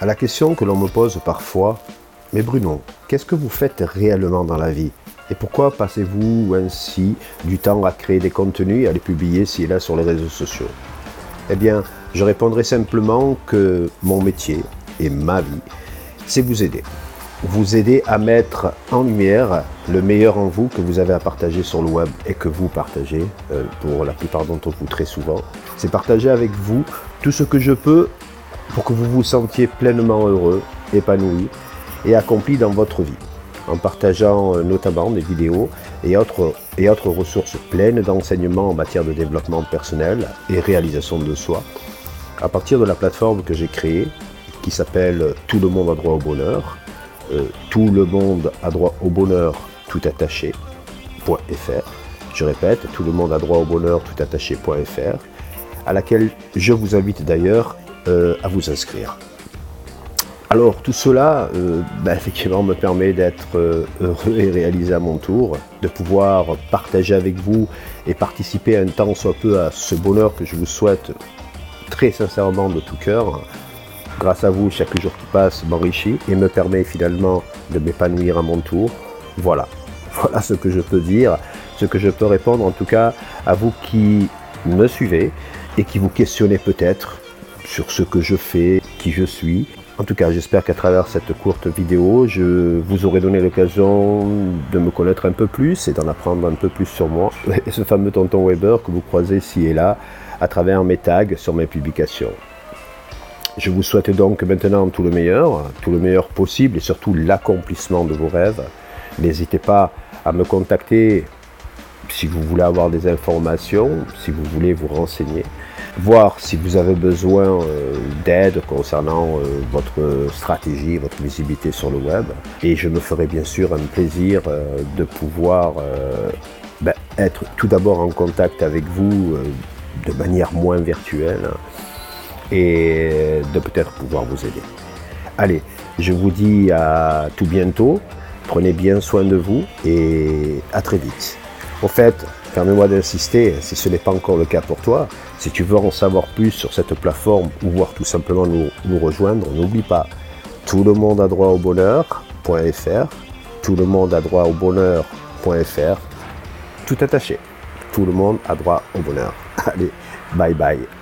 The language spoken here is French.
À la question que l'on me pose parfois, mais Bruno, qu'est-ce que vous faites réellement dans la vie? Et pourquoi passez-vous ainsi du temps à créer des contenus et à les publier ci et là sur les réseaux sociaux? Eh bien, je répondrai simplement que mon métier et ma vie, c'est vous aider. Vous aider à mettre en lumière le meilleur en vous que vous avez à partager sur le web et que vous partagez euh, pour la plupart d'entre vous très souvent. C'est partager avec vous tout ce que je peux pour que vous vous sentiez pleinement heureux, épanoui et accompli dans votre vie, en partageant euh, notamment des vidéos et autres, et autres ressources pleines d'enseignements en matière de développement personnel et réalisation de soi, à partir de la plateforme que j'ai créée, qui s'appelle Tout le monde a droit au bonheur, euh, tout le monde a droit au bonheur tout attaché.fr. Je répète, tout le monde a droit au bonheur tout attaché.fr, à laquelle je vous invite d'ailleurs euh, à vous inscrire. Alors tout cela, euh, bah, effectivement, me permet d'être euh, heureux et réalisé à mon tour, de pouvoir partager avec vous et participer un temps soit peu à ce bonheur que je vous souhaite très sincèrement de tout cœur. Grâce à vous, chaque jour qui passe m'enrichit et me permet finalement de m'épanouir à mon tour. Voilà, voilà ce que je peux dire, ce que je peux répondre en tout cas à vous qui me suivez et qui vous questionnez peut-être sur ce que je fais, qui je suis. En tout cas, j'espère qu'à travers cette courte vidéo, je vous aurai donné l'occasion de me connaître un peu plus et d'en apprendre un peu plus sur moi et ce fameux tonton Weber que vous croisez ici et là à travers mes tags sur mes publications. Je vous souhaite donc maintenant tout le meilleur, tout le meilleur possible et surtout l'accomplissement de vos rêves. N'hésitez pas à me contacter si vous voulez avoir des informations, si vous voulez vous renseigner, voir si vous avez besoin euh, d'aide concernant euh, votre stratégie, votre visibilité sur le web. Et je me ferai bien sûr un plaisir euh, de pouvoir ben, être tout d'abord en contact avec vous de manière moins virtuelle et de peut-être pouvoir vous aider. Allez, je vous dis à tout bientôt. Prenez bien soin de vous et à très vite. Au fait, permets-moi d'insister, si ce n'est pas encore le cas pour toi, si tu veux en savoir plus sur cette plateforme ou voir tout simplement nous, rejoindre, n'oublie pas tout le monde a droit au bonheur.fr, tout le monde a droit au bonheur.fr, tout attaché. Tout le monde a droit au bonheur. Allez, bye bye.